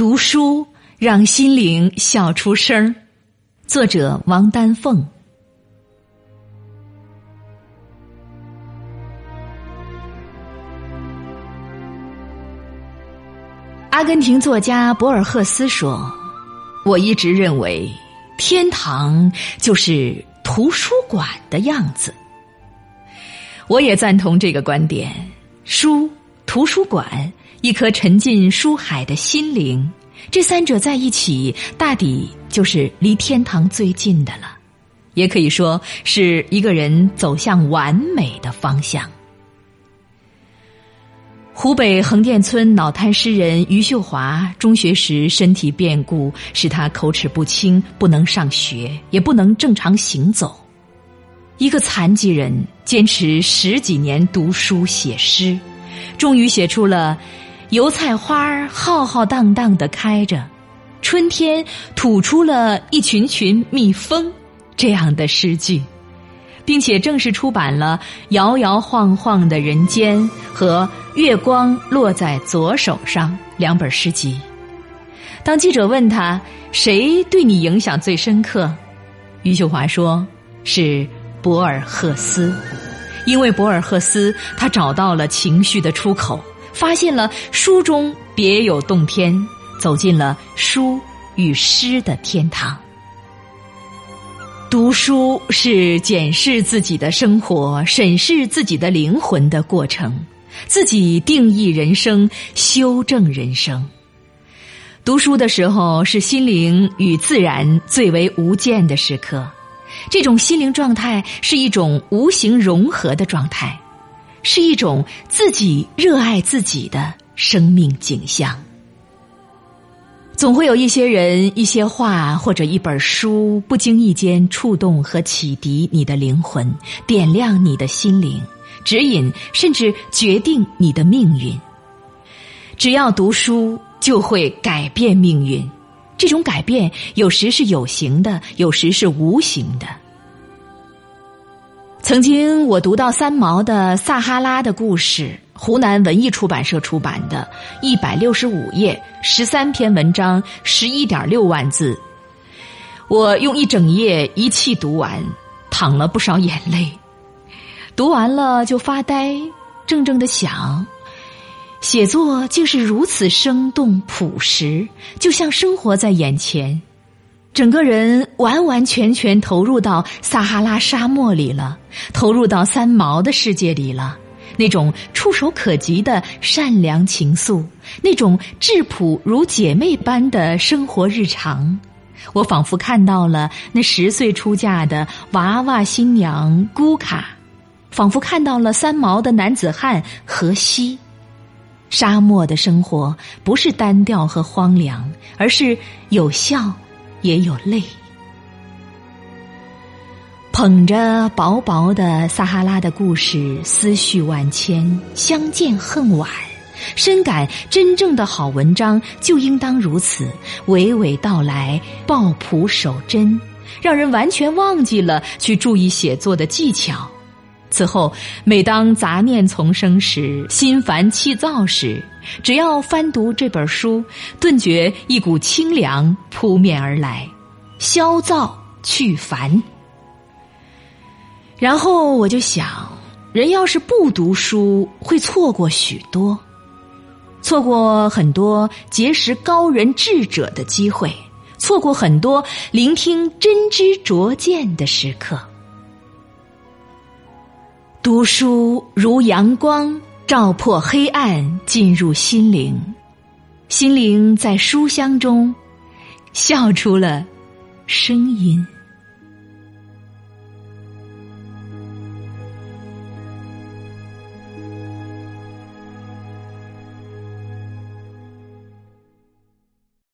读书让心灵笑出声儿。作者王丹凤。阿根廷作家博尔赫斯说：“我一直认为，天堂就是图书馆的样子。”我也赞同这个观点。书、图书馆、一颗沉浸书海的心灵，这三者在一起，大抵就是离天堂最近的了。也可以说是一个人走向完美的方向。湖北横店村脑瘫诗人余秀华，中学时身体变故使他口齿不清，不能上学，也不能正常行走。一个残疾人坚持十几年读书写诗，终于写出了“油菜花浩浩荡荡的开着，春天吐出了一群群蜜蜂”这样的诗句，并且正式出版了《摇摇晃晃的人间》和《月光落在左手上》两本诗集。当记者问他谁对你影响最深刻，余秀华说是。博尔赫斯，因为博尔赫斯，他找到了情绪的出口，发现了书中别有洞天，走进了书与诗的天堂。读书是检视自己的生活、审视自己的灵魂的过程，自己定义人生、修正人生。读书的时候，是心灵与自然最为无间的时刻。这种心灵状态是一种无形融合的状态，是一种自己热爱自己的生命景象。总会有一些人、一些话或者一本书，不经意间触动和启迪你的灵魂，点亮你的心灵，指引甚至决定你的命运。只要读书，就会改变命运。这种改变有时是有形的，有时是无形的。曾经我读到三毛的《撒哈拉的故事》，湖南文艺出版社出版的，一百六十五页，十三篇文章，十一点六万字。我用一整夜一气读完，淌了不少眼泪。读完了就发呆，怔怔的想。写作竟是如此生动朴实，就像生活在眼前，整个人完完全全投入到撒哈拉沙漠里了，投入到三毛的世界里了。那种触手可及的善良情愫，那种质朴如姐妹般的生活日常，我仿佛看到了那十岁出嫁的娃娃新娘姑卡，仿佛看到了三毛的男子汉荷西。沙漠的生活不是单调和荒凉，而是有笑，也有泪。捧着薄薄的撒哈拉的故事，思绪万千，相见恨晚，深感真正的好文章就应当如此，娓娓道来，抱朴守真，让人完全忘记了去注意写作的技巧。此后，每当杂念丛生时，心烦气躁时，只要翻读这本书，顿觉一股清凉扑面而来，消躁去烦。然后我就想，人要是不读书，会错过许多，错过很多结识高人智者的机会，错过很多聆听真知灼见的时刻。读书如阳光，照破黑暗，进入心灵，心灵在书香中笑出了声音。